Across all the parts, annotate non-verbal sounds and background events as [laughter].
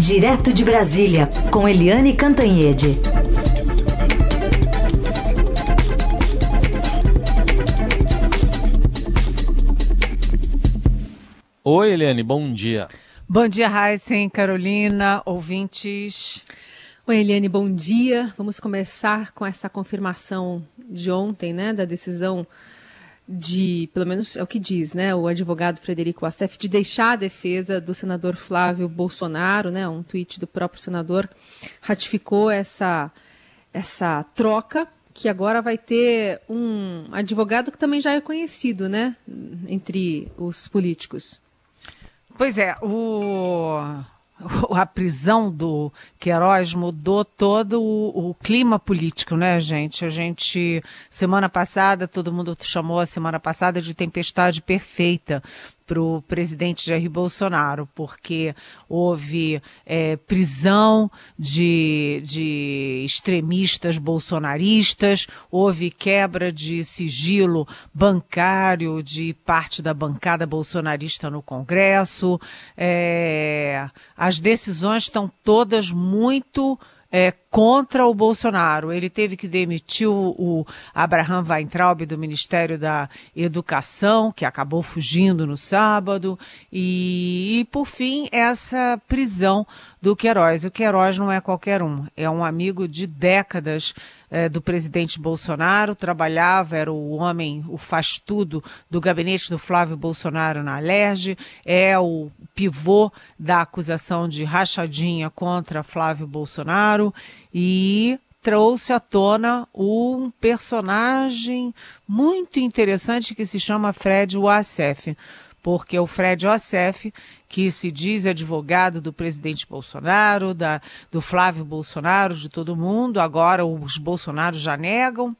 Direto de Brasília, com Eliane Cantanhede. Oi, Eliane, bom dia. Bom dia, Heisen, Carolina, ouvintes. Oi, Eliane, bom dia. Vamos começar com essa confirmação de ontem, né, da decisão de, pelo menos é o que diz, né, o advogado Frederico Assef, de deixar a defesa do senador Flávio Bolsonaro, né, um tweet do próprio senador ratificou essa, essa troca, que agora vai ter um advogado que também já é conhecido, né, entre os políticos. Pois é, o [laughs] a prisão do Queiroz mudou todo o, o, clima político, né, gente? A gente, semana passada, todo mundo chamou a semana passada de tempestade perfeita, para o presidente Jair Bolsonaro, porque houve é, prisão de, de extremistas bolsonaristas, houve quebra de sigilo bancário de parte da bancada bolsonarista no Congresso. É, as decisões estão todas muito é, contra o Bolsonaro. Ele teve que demitir o, o Abraham Weintraub do Ministério da Educação, que acabou fugindo no sábado, e, e por fim essa prisão do Queiroz. O Queiroz não é qualquer um, é um amigo de décadas é, do presidente Bolsonaro, trabalhava, era o homem, o faz-tudo do gabinete do Flávio Bolsonaro na Alerj, é o pivô da acusação de rachadinha contra Flávio Bolsonaro e trouxe à tona um personagem muito interessante que se chama Fred Wassef, porque o Fred Wassef, que se diz advogado do presidente Bolsonaro, da, do Flávio Bolsonaro, de todo mundo, agora os Bolsonaros já negam,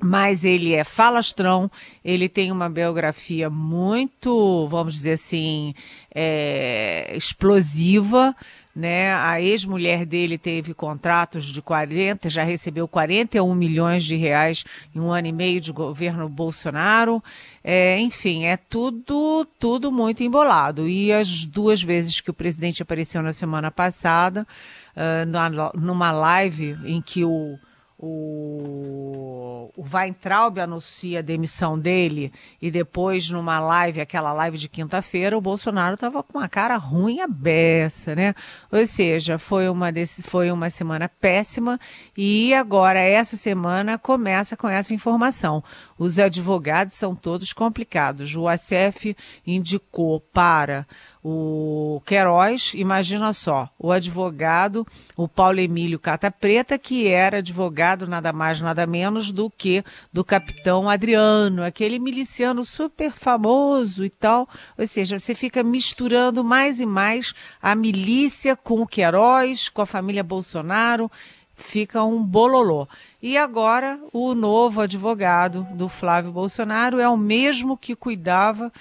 mas ele é falastrão, ele tem uma biografia muito, vamos dizer assim, é, explosiva, né? A ex-mulher dele teve contratos de 40, já recebeu 41 milhões de reais em um ano e meio de governo Bolsonaro. É, enfim, é tudo, tudo muito embolado. E as duas vezes que o presidente apareceu na semana passada, uh, numa live em que o o, o Weintraub anuncia a demissão dele e depois numa live, aquela live de quinta-feira, o Bolsonaro estava com uma cara ruim a beça, né? Ou seja, foi uma, desse, foi uma semana péssima e agora essa semana começa com essa informação. Os advogados são todos complicados. O ACF indicou para o Queiroz, imagina só, o advogado, o Paulo Emílio Cata Preta, que era advogado nada mais, nada menos do que do capitão Adriano, aquele miliciano super famoso e tal. Ou seja, você fica misturando mais e mais a milícia com o Queiroz, com a família Bolsonaro, fica um bololô. E agora o novo advogado do Flávio Bolsonaro é o mesmo que cuidava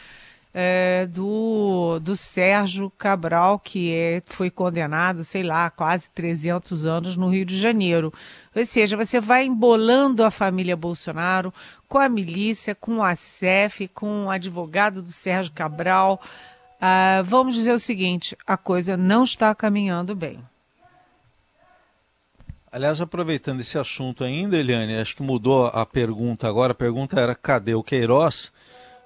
é, do, do Sérgio Cabral, que é, foi condenado, sei lá, quase 300 anos no Rio de Janeiro. Ou seja, você vai embolando a família Bolsonaro com a milícia, com a CEF, com o advogado do Sérgio Cabral. Ah, vamos dizer o seguinte: a coisa não está caminhando bem. Aliás, aproveitando esse assunto ainda, Eliane, acho que mudou a pergunta agora. A pergunta era: cadê o Queiroz?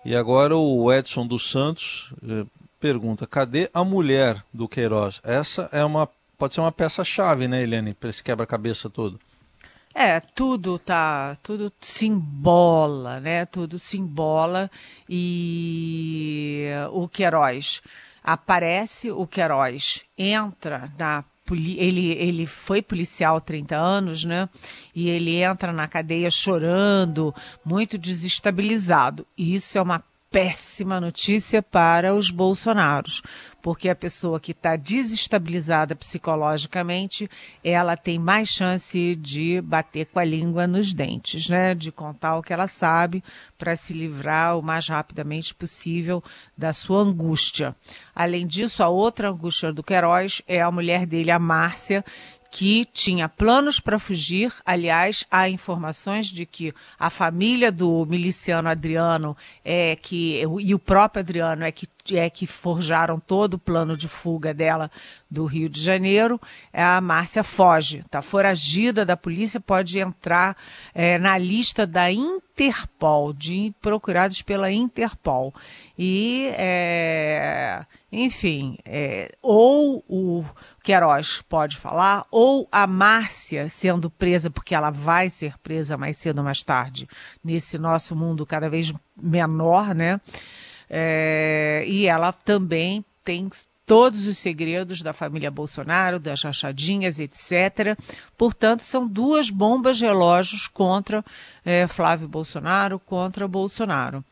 E agora o Edson dos Santos eh, pergunta: cadê a mulher do Queiroz? Essa é uma pode ser uma peça chave, né, Helene, para esse quebra-cabeça todo. É, tudo tá, tudo simbola, né? Tudo simbola e o Queiroz aparece, o Queiroz entra na ele, ele foi policial há 30 anos, né? E ele entra na cadeia chorando, muito desestabilizado. E isso é uma péssima notícia para os bolsonaros, porque a pessoa que está desestabilizada psicologicamente, ela tem mais chance de bater com a língua nos dentes, né? De contar o que ela sabe para se livrar o mais rapidamente possível da sua angústia. Além disso, a outra angústia do Queiroz é a mulher dele, a Márcia, que tinha planos para fugir. Aliás, há informações de que a família do miliciano Adriano é que e o próprio Adriano é que é que forjaram todo o plano de fuga dela do Rio de Janeiro. A Márcia foge, está foragida da polícia, pode entrar é, na lista da Interpol, de procurados pela Interpol. E, é, enfim, é, ou o Queiroz pode falar, ou a Márcia sendo presa, porque ela vai ser presa mais cedo ou mais tarde, nesse nosso mundo cada vez menor, né? É, e ela também tem todos os segredos da família Bolsonaro, das rachadinhas, etc. Portanto, são duas bombas relógios contra é, Flávio Bolsonaro, contra Bolsonaro.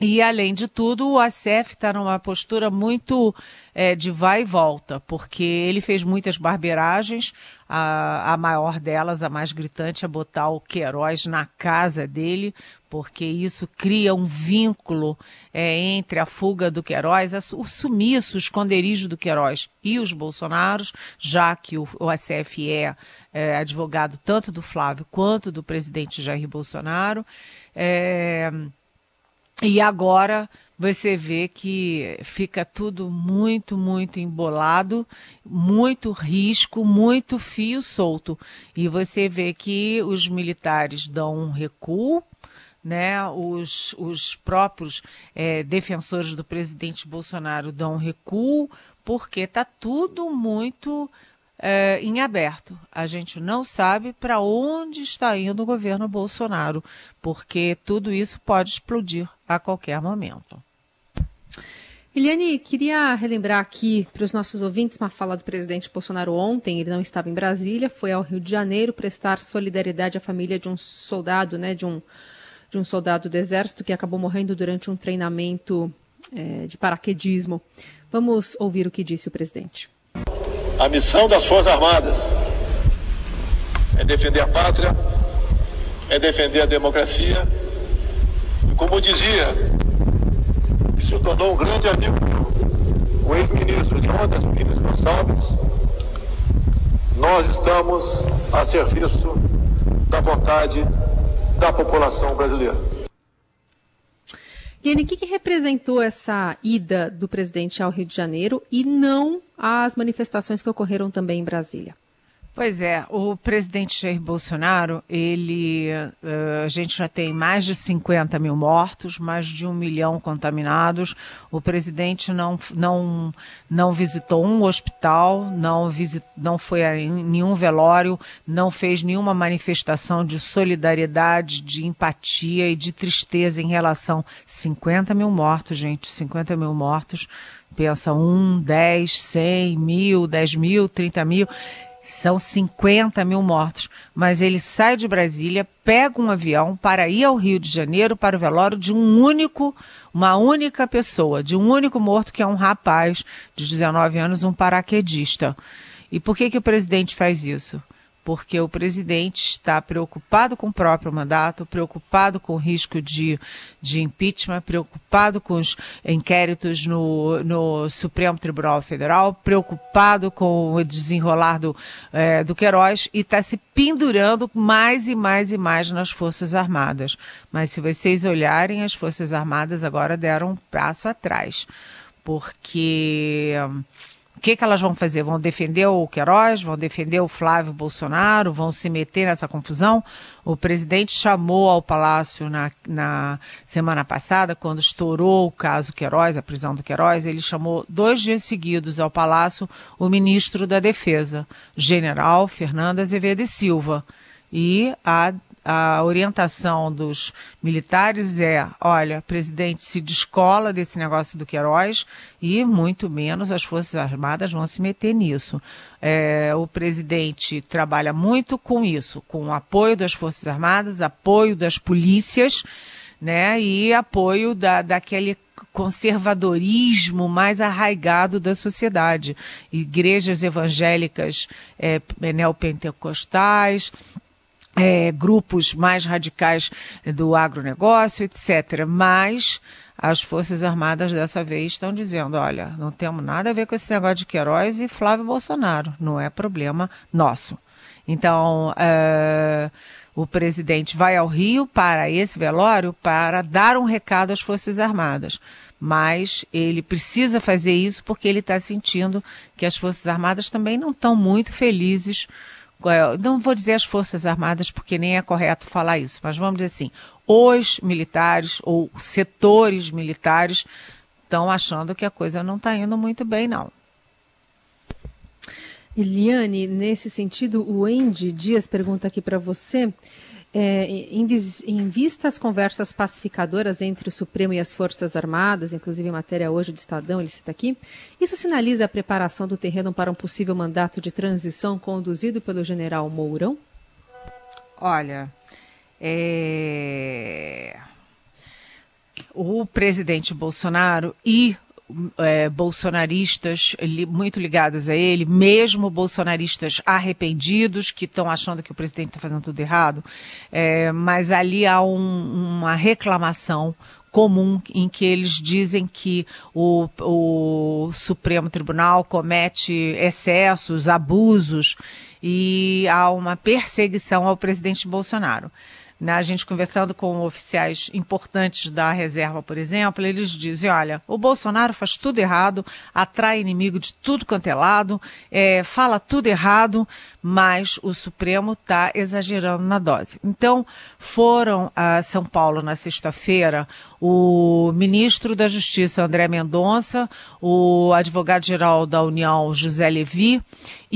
E, além de tudo, o ACF está numa postura muito é, de vai e volta, porque ele fez muitas barbeiragens, a, a maior delas, a mais gritante, é botar o Queiroz na casa dele, porque isso cria um vínculo é, entre a fuga do Queiroz, o sumiço, o esconderijo do Queiroz e os Bolsonaros, já que o, o ACF é, é advogado tanto do Flávio quanto do presidente Jair Bolsonaro. É, e agora você vê que fica tudo muito, muito embolado, muito risco, muito fio solto. E você vê que os militares dão um recuo, né? Os, os próprios é, defensores do presidente Bolsonaro dão um recuo, porque está tudo muito é, em aberto. A gente não sabe para onde está indo o governo Bolsonaro, porque tudo isso pode explodir a qualquer momento. Eliane, queria relembrar aqui para os nossos ouvintes uma fala do presidente Bolsonaro ontem. Ele não estava em Brasília, foi ao Rio de Janeiro prestar solidariedade à família de um soldado, né, de um, de um soldado do Exército que acabou morrendo durante um treinamento é, de paraquedismo. Vamos ouvir o que disse o presidente. A missão das Forças Armadas é defender a pátria, é defender a democracia. Como dizia, que se tornou um grande amigo, o ex-ministro Jonas Pires Gonçalves, nós estamos a serviço da vontade da população brasileira. Guilherme, o que, que representou essa ida do presidente ao Rio de Janeiro e não as manifestações que ocorreram também em Brasília? Pois é, o presidente Jair Bolsonaro, ele, uh, a gente já tem mais de 50 mil mortos, mais de um milhão contaminados. O presidente não, não, não visitou um hospital, não, visit, não foi a nenhum velório, não fez nenhuma manifestação de solidariedade, de empatia e de tristeza em relação a 50 mil mortos, gente, 50 mil mortos. Pensa um, 10, 100, mil, 10 mil, 30 mil são 50 mil mortos. Mas ele sai de Brasília, pega um avião para ir ao Rio de Janeiro para o velório de um único, uma única pessoa, de um único morto, que é um rapaz de 19 anos, um paraquedista. E por que, que o presidente faz isso? Porque o presidente está preocupado com o próprio mandato, preocupado com o risco de, de impeachment, preocupado com os inquéritos no, no Supremo Tribunal Federal, preocupado com o desenrolar do, é, do Queiroz e está se pendurando mais e mais e mais nas Forças Armadas. Mas se vocês olharem, as Forças Armadas agora deram um passo atrás, porque que, que elas vão fazer? Vão defender o Queiroz? Vão defender o Flávio Bolsonaro? Vão se meter nessa confusão? O presidente chamou ao Palácio na, na semana passada, quando estourou o caso Queiroz, a prisão do Queiroz, ele chamou dois dias seguidos ao Palácio o ministro da Defesa, general Fernando Azevedo e Silva e a a orientação dos militares é: olha, presidente, se descola desse negócio do Queiroz e muito menos as Forças Armadas vão se meter nisso. É, o presidente trabalha muito com isso, com o apoio das Forças Armadas, apoio das polícias, né, e apoio da, daquele conservadorismo mais arraigado da sociedade. Igrejas evangélicas é, neopentecostais, é, grupos mais radicais do agronegócio, etc. Mas as Forças Armadas dessa vez estão dizendo: olha, não temos nada a ver com esse negócio de Queiroz e Flávio Bolsonaro, não é problema nosso. Então, é, o presidente vai ao Rio para esse velório para dar um recado às Forças Armadas mas ele precisa fazer isso porque ele está sentindo que as Forças Armadas também não estão muito felizes. É, não vou dizer as Forças Armadas porque nem é correto falar isso, mas vamos dizer assim: os militares ou setores militares estão achando que a coisa não está indo muito bem, não. Eliane, nesse sentido, o Andy Dias pergunta aqui para você. É, em, em, vista às conversas pacificadoras entre o Supremo e as Forças Armadas, inclusive em matéria hoje do Estadão, ele cita aqui, isso sinaliza a preparação do terreno para um possível mandato de transição conduzido pelo general Mourão? Olha, é... o presidente Bolsonaro e é, bolsonaristas li, muito ligados a ele, mesmo bolsonaristas arrependidos que estão achando que o presidente está fazendo tudo errado, é, mas ali há um, uma reclamação comum em que eles dizem que o, o Supremo Tribunal comete excessos, abusos e há uma perseguição ao presidente Bolsonaro. Né? A gente conversando com oficiais importantes da reserva, por exemplo, eles dizem: olha, o Bolsonaro faz tudo errado, atrai inimigo de tudo quanto é lado, é, fala tudo errado, mas o Supremo está exagerando na dose. Então, foram a São Paulo na sexta-feira o ministro da Justiça, André Mendonça, o advogado-geral da União, José Levi,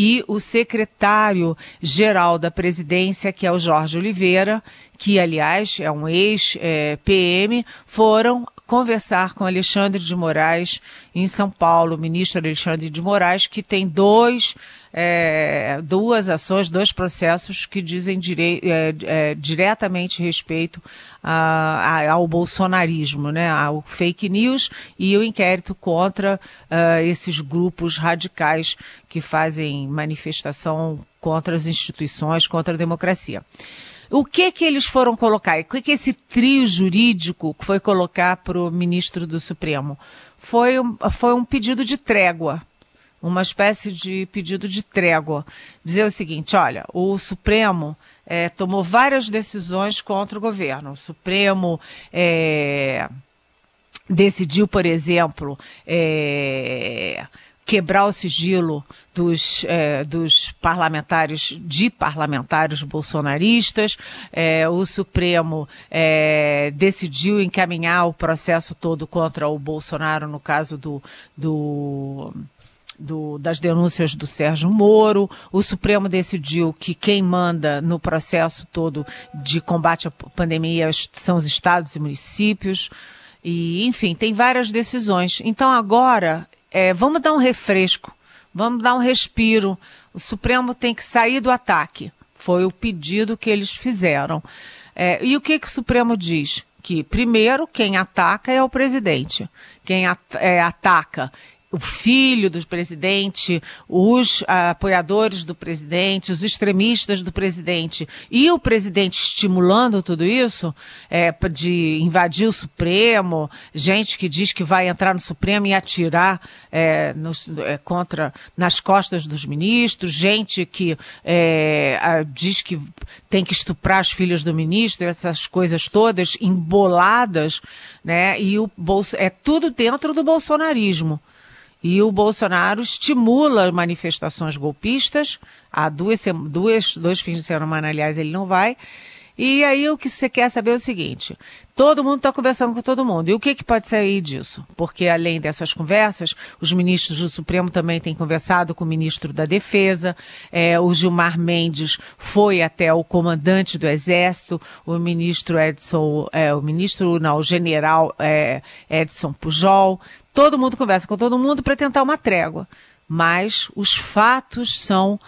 e o secretário-geral da presidência, que é o Jorge Oliveira, que, aliás, é um ex-PM, foram conversar com Alexandre de Moraes em São Paulo, o ministro Alexandre de Moraes, que tem dois, é, duas ações, dois processos que dizem é, é, diretamente respeito a, a, ao bolsonarismo, né, ao fake news e o inquérito contra uh, esses grupos radicais que fazem manifestação contra as instituições, contra a democracia. O que que eles foram colocar? O que que esse trio jurídico foi colocar para o ministro do Supremo? Foi um, foi um pedido de trégua, uma espécie de pedido de trégua. Dizer o seguinte: olha, o Supremo é, tomou várias decisões contra o governo. O Supremo é, decidiu, por exemplo, é, quebrar o sigilo dos, é, dos parlamentares, de parlamentares bolsonaristas. É, o Supremo é, decidiu encaminhar o processo todo contra o Bolsonaro, no caso do, do do, das denúncias do Sérgio Moro. O Supremo decidiu que quem manda no processo todo de combate à pandemia são os estados e municípios. E, enfim, tem várias decisões. Então, agora é, vamos dar um refresco, vamos dar um respiro. O Supremo tem que sair do ataque. Foi o pedido que eles fizeram. É, e o que, que o Supremo diz? Que, primeiro, quem ataca é o presidente. Quem at é, ataca o filho do presidente, os apoiadores do presidente, os extremistas do presidente e o presidente estimulando tudo isso, é, de invadir o Supremo, gente que diz que vai entrar no Supremo e atirar é, é, contra nas costas dos ministros, gente que é, a, diz que tem que estuprar as filhas do ministro, essas coisas todas emboladas, né? E o bolso é tudo dentro do bolsonarismo. E o Bolsonaro estimula manifestações golpistas. Há duas, duas, dois fins de semana, aliás, ele não vai. E aí o que você quer saber é o seguinte: todo mundo está conversando com todo mundo. E o que, que pode sair disso? Porque além dessas conversas, os ministros do Supremo também têm conversado com o ministro da Defesa. É, o Gilmar Mendes foi até o comandante do Exército, o ministro Edson, é, o ministro, não, o general é, Edson Pujol. Todo mundo conversa com todo mundo para tentar uma trégua. Mas os fatos são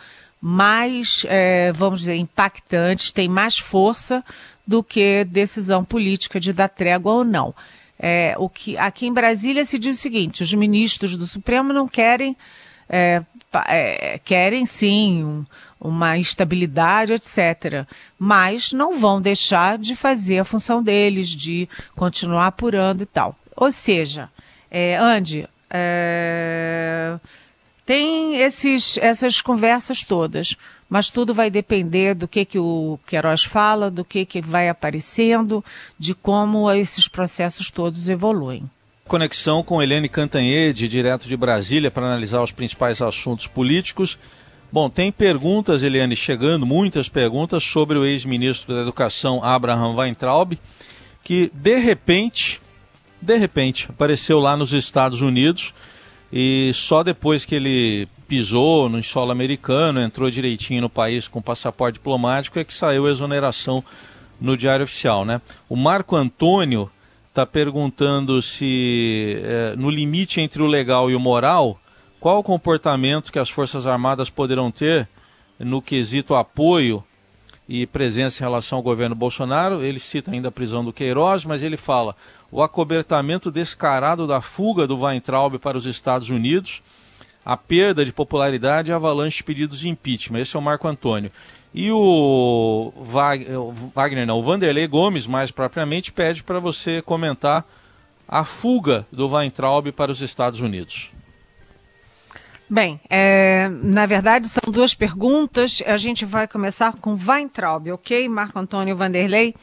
mais, é, vamos dizer, impactantes, têm mais força do que decisão política de dar trégua ou não. É, o que aqui em Brasília se diz o seguinte: os ministros do Supremo não querem, é, é, querem sim um, uma estabilidade, etc. Mas não vão deixar de fazer a função deles, de continuar apurando e tal. Ou seja, é, Andy, é, tem esses, essas conversas todas, mas tudo vai depender do que, que o Queiroz fala, do que, que vai aparecendo, de como esses processos todos evoluem. conexão com Helene Cantanhede, direto de Brasília, para analisar os principais assuntos políticos. Bom, tem perguntas, Eliane, chegando, muitas perguntas sobre o ex-ministro da Educação, Abraham Weintraub, que de repente, de repente, apareceu lá nos Estados Unidos e só depois que ele pisou no solo americano, entrou direitinho no país com passaporte diplomático, é que saiu a exoneração no Diário Oficial, né? O Marco Antônio está perguntando se, é, no limite entre o legal e o moral, qual o comportamento que as Forças Armadas poderão ter no quesito apoio e presença em relação ao governo Bolsonaro. Ele cita ainda a prisão do Queiroz, mas ele fala o acobertamento descarado da fuga do Weintraub para os Estados Unidos, a perda de popularidade e avalanche de pedidos de impeachment. Esse é o Marco Antônio. E o Wagner, não, o Vanderlei Gomes, mais propriamente, pede para você comentar a fuga do Weintraub para os Estados Unidos. Bem, é, na verdade são duas perguntas. A gente vai começar com Weintraub, ok? Marco Antônio Vanderlei.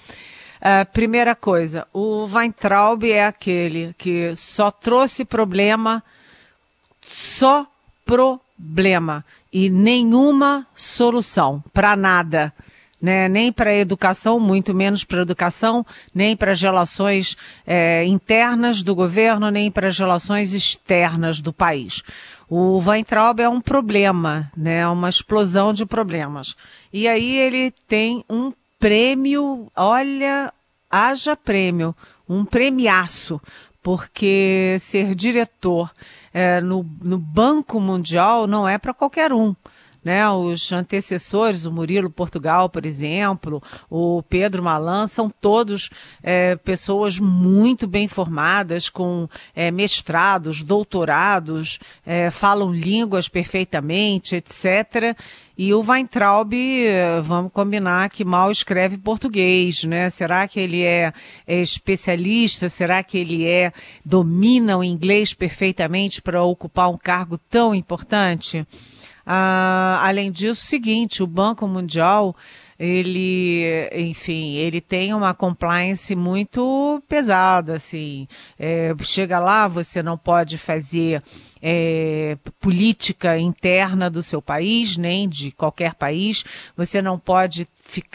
Uh, primeira coisa, o Weintraub é aquele que só trouxe problema, só problema e nenhuma solução para nada né? nem para a educação, muito menos para a educação, nem para as relações é, internas do governo, nem para as relações externas do país. O Weintraub é um problema, né? uma explosão de problemas. E aí ele tem um prêmio, olha, haja prêmio, um premiaço, porque ser diretor é, no, no Banco Mundial não é para qualquer um né? Os antecessores, o Murilo Portugal, por exemplo, o Pedro Malan, são todos é, pessoas muito bem formadas, com é, mestrados, doutorados, é, falam línguas perfeitamente, etc. E o Weintraub, vamos combinar que mal escreve português, né? Será que ele é, é especialista? Será que ele é domina o inglês perfeitamente para ocupar um cargo tão importante? Ah, além disso, o seguinte, o Banco Mundial, ele, enfim, ele tem uma compliance muito pesada, assim. É, chega lá, você não pode fazer é, política interna do seu país, nem de qualquer país. Você não pode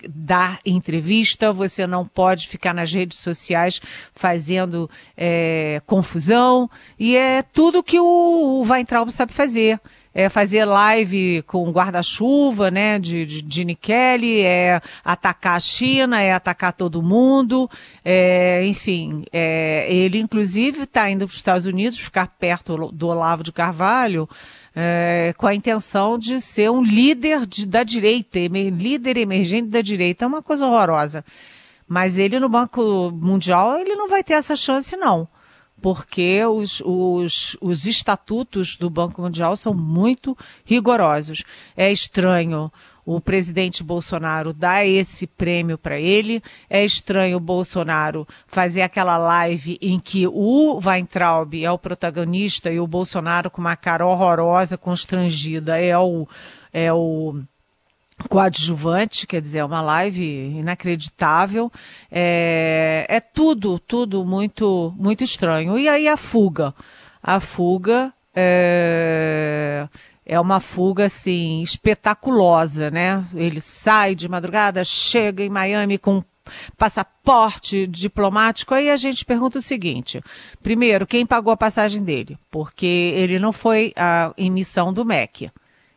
dar entrevista, você não pode ficar nas redes sociais fazendo é, confusão. E é tudo que o, o Weintraub sabe fazer é fazer live com guarda-chuva, né, de, de, de é atacar a China, é atacar todo mundo, é, enfim, é, ele inclusive está indo para os Estados Unidos ficar perto do Olavo de Carvalho, é, com a intenção de ser um líder de, da direita, líder emergente da direita, é uma coisa horrorosa. Mas ele no Banco Mundial, ele não vai ter essa chance, não porque os, os, os estatutos do Banco Mundial são muito rigorosos. É estranho o presidente Bolsonaro dar esse prêmio para ele. É estranho o Bolsonaro fazer aquela live em que o Weintraub é o protagonista e o Bolsonaro com uma cara horrorosa, constrangida, é o, é o coadjuvante, quer dizer, é uma live inacreditável. É, é tudo, tudo muito, muito estranho. E aí a fuga. A fuga é, é uma fuga, assim, espetaculosa, né? Ele sai de madrugada, chega em Miami com passaporte diplomático, aí a gente pergunta o seguinte: primeiro, quem pagou a passagem dele? Porque ele não foi a emissão do MEC.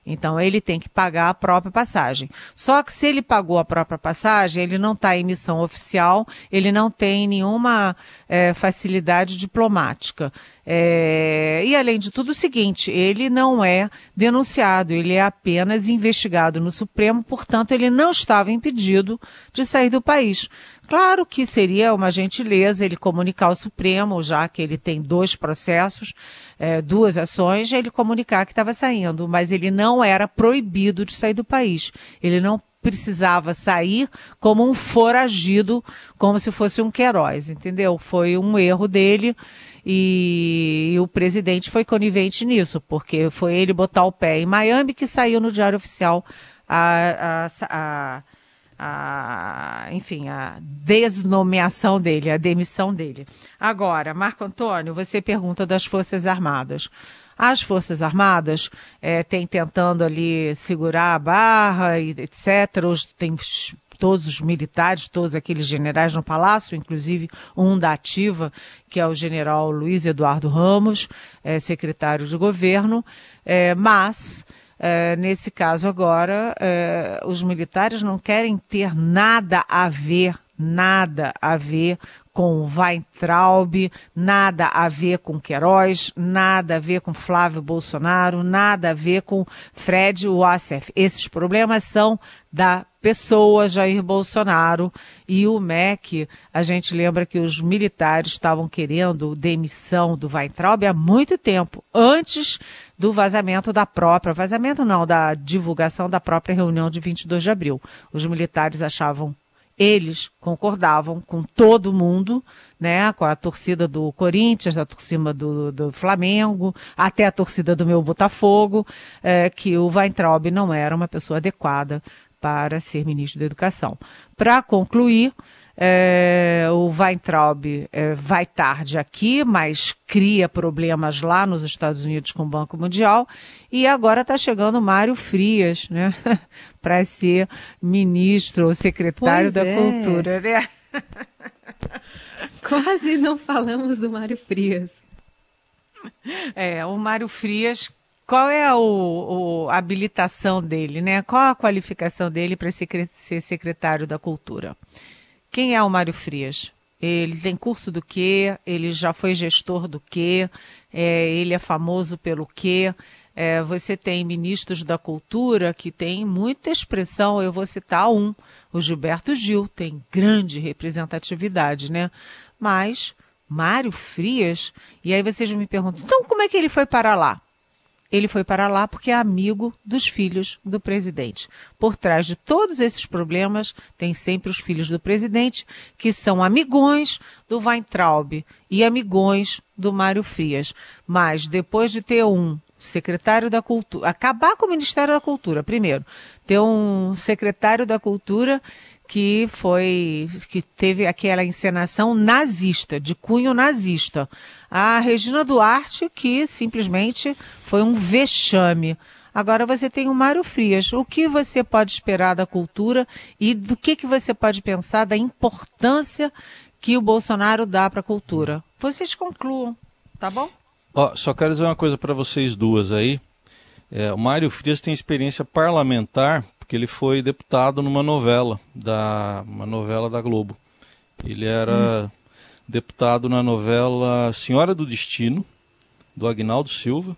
Então ele tem que pagar a própria passagem. Só que se ele pagou a própria passagem, ele não está em missão oficial, ele não tem nenhuma é, facilidade diplomática. É, e além de tudo, o seguinte, ele não é denunciado, ele é apenas investigado no Supremo, portanto, ele não estava impedido de sair do país. Claro que seria uma gentileza ele comunicar ao Supremo, já que ele tem dois processos, é, duas ações, ele comunicar que estava saindo, mas ele não era proibido de sair do país. Ele não precisava sair como um foragido, como se fosse um Queiroz, entendeu? Foi um erro dele e, e o presidente foi conivente nisso, porque foi ele botar o pé em Miami que saiu no Diário Oficial a, a, a a, enfim, a desnomeação dele, a demissão dele. Agora, Marco Antônio, você pergunta das Forças Armadas. As Forças Armadas é, têm tentando ali segurar a barra, e etc. Hoje tem todos os militares, todos aqueles generais no palácio, inclusive um da ativa, que é o general Luiz Eduardo Ramos, é, secretário de governo, é, mas é, nesse caso agora, é, os militares não querem ter nada a ver, nada a ver com Weintraub, nada a ver com Queiroz, nada a ver com Flávio Bolsonaro, nada a ver com Fred Wassef. Esses problemas são da pessoa Jair Bolsonaro e o MEC. A gente lembra que os militares estavam querendo demissão do Weintraub há muito tempo, antes do vazamento da própria, vazamento não, da divulgação da própria reunião de 22 de abril. Os militares achavam eles concordavam com todo mundo, né, com a torcida do Corinthians, a torcida do, do Flamengo, até a torcida do meu Botafogo, é, que o Weintraub não era uma pessoa adequada para ser ministro da Educação. Para concluir, é, o Weintraub é, vai tarde aqui, mas cria problemas lá nos Estados Unidos com o Banco Mundial. E agora está chegando o Mário Frias, né? [laughs] para ser ministro ou secretário pois da é. Cultura, né? [laughs] Quase não falamos do Mário Frias. É, o Mário Frias qual é a, o, habilitação dele, né? Qual a qualificação dele para ser secretário da Cultura? Quem é o Mário Frias? Ele tem curso do quê? Ele já foi gestor do quê? É, ele é famoso pelo quê? É, você tem ministros da cultura que têm muita expressão, eu vou citar um, o Gilberto Gil, tem grande representatividade, né? Mas Mário Frias, e aí vocês me perguntam, então como é que ele foi para lá? Ele foi para lá porque é amigo dos filhos do presidente. Por trás de todos esses problemas, tem sempre os filhos do presidente, que são amigões do Weintraub e amigões do Mário Frias. Mas depois de ter um secretário da Cultura, acabar com o Ministério da Cultura, primeiro, ter um secretário da Cultura que foi que teve aquela encenação nazista, de cunho nazista. A Regina Duarte, que simplesmente foi um vexame. Agora você tem o Mário Frias. O que você pode esperar da cultura e do que, que você pode pensar da importância que o Bolsonaro dá para a cultura? Vocês concluam, tá bom? Ó, só quero dizer uma coisa para vocês duas aí. É, o Mário Frias tem experiência parlamentar porque ele foi deputado numa novela da uma novela da Globo. Ele era hum. Deputado na novela Senhora do Destino do Agnaldo Silva.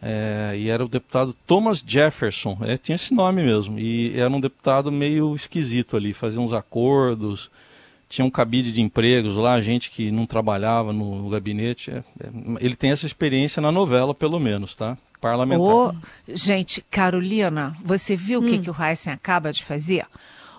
É, e era o deputado Thomas Jefferson, é, tinha esse nome mesmo, e era um deputado meio esquisito ali, fazia uns acordos, tinha um cabide de empregos lá, gente que não trabalhava no, gabinete. É, é, ele tem essa experiência na novela, pelo menos, tá? parlamentar. Oh, gente, Carolina, você viu o hum. que, que o Heisen acaba de fazer?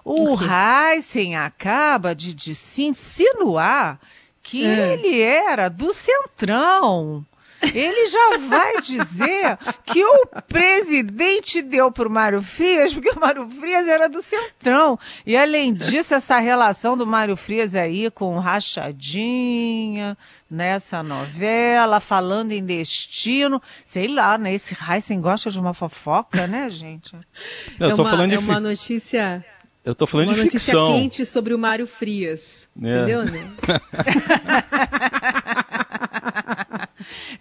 O, Heisen acaba de, de se insinuar que é. ele era do Centrão. Ele já vai dizer que o presidente deu para o Mário Frias, porque o Mário Frias era do Centrão. E além disso, essa relação do Mário Frias aí com Rachadinha, nessa novela, falando em destino, sei lá, né? Esse Heisen gosta de uma fofoca, né, gente? Não, eu tô é uma, falando de é uma notícia eu tô falando Uma de ficção. Uma notícia quente sobre o Mário Frias. É. Entendeu, né? [laughs]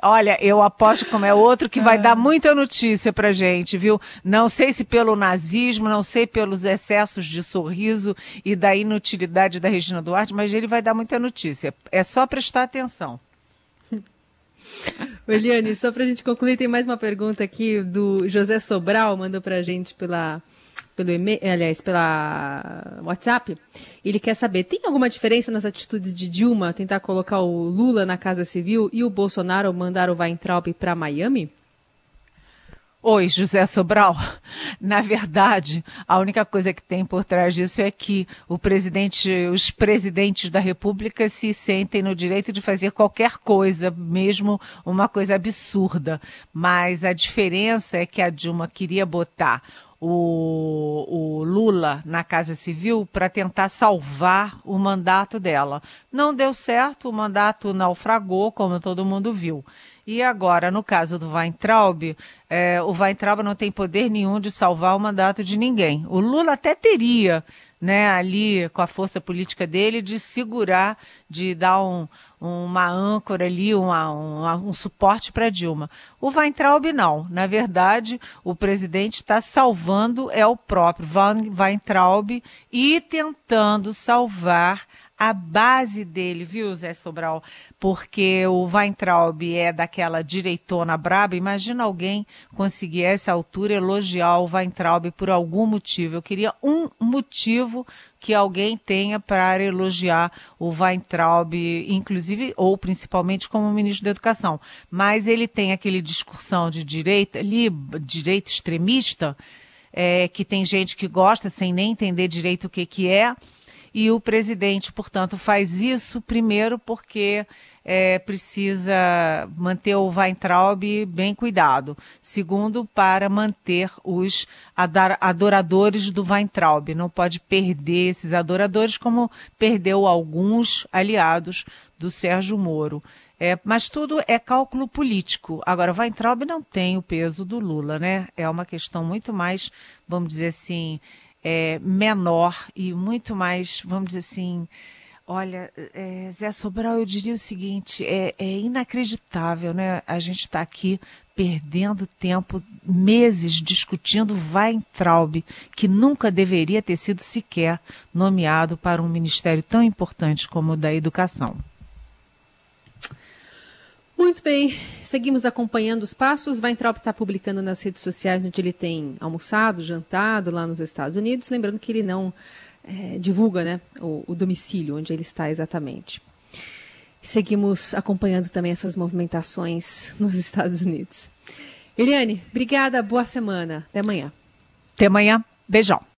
Olha, eu aposto como é outro que vai dar muita notícia pra gente, viu? Não sei se pelo nazismo, não sei pelos excessos de sorriso e da inutilidade da Regina Duarte, mas ele vai dar muita notícia. É só prestar atenção. Eliane, só pra gente concluir, tem mais uma pergunta aqui do José Sobral, mandou pra gente pela pelo e-mail, aliás, pela WhatsApp, ele quer saber, tem alguma diferença nas atitudes de Dilma tentar colocar o Lula na Casa Civil e o Bolsonaro mandar o Weintraub para Miami? Oi, José Sobral. Na verdade, a única coisa que tem por trás disso é que presidente, os presidentes da República se sentem no direito de fazer qualquer coisa, mesmo uma coisa absurda. Mas a diferença é que a Dilma queria botar o, o Lula na Casa Civil para tentar salvar o mandato dela. Não deu certo, o mandato naufragou, como todo mundo viu. E agora, no caso do Weintraub, é, o Weintraub não tem poder nenhum de salvar o mandato de ninguém. O Lula até teria né, ali com a força política dele, de segurar, de dar um, uma âncora ali, uma, um, um suporte para Dilma. O Weintraub não. Na verdade, o presidente está salvando é o próprio Weintraub e tentando salvar a base dele, viu, Zé Sobral? Porque o Weintraub é daquela direitona braba. Imagina alguém conseguir a essa altura elogiar o Weintraub por algum motivo. Eu queria um motivo que alguém tenha para elogiar o Weintraub, inclusive ou principalmente como ministro da Educação. Mas ele tem aquele discursão de direita ali, direita extremista, é, que tem gente que gosta sem nem entender direito o que, que é e o presidente, portanto, faz isso primeiro porque é, precisa manter o Weintraub bem cuidado. Segundo, para manter os adoradores do Weintraub. Não pode perder esses adoradores, como perdeu alguns aliados do Sérgio Moro. É, mas tudo é cálculo político. Agora, Weintraub não tem o peso do Lula, né? É uma questão muito mais, vamos dizer assim, é, menor e muito mais, vamos dizer assim, olha, é, Zé Sobral, eu diria o seguinte, é, é inacreditável, né? A gente está aqui perdendo tempo, meses discutindo Weintraub, que nunca deveria ter sido sequer nomeado para um ministério tão importante como o da educação. Muito bem, seguimos acompanhando os passos. Weintraub está publicando nas redes sociais onde ele tem almoçado, jantado lá nos Estados Unidos. Lembrando que ele não é, divulga né, o, o, domicílio onde ele está exatamente. Seguimos acompanhando também essas movimentações [laughs] nos Estados Unidos. Eliane, obrigada, boa semana. Até amanhã. Até amanhã. Beijão.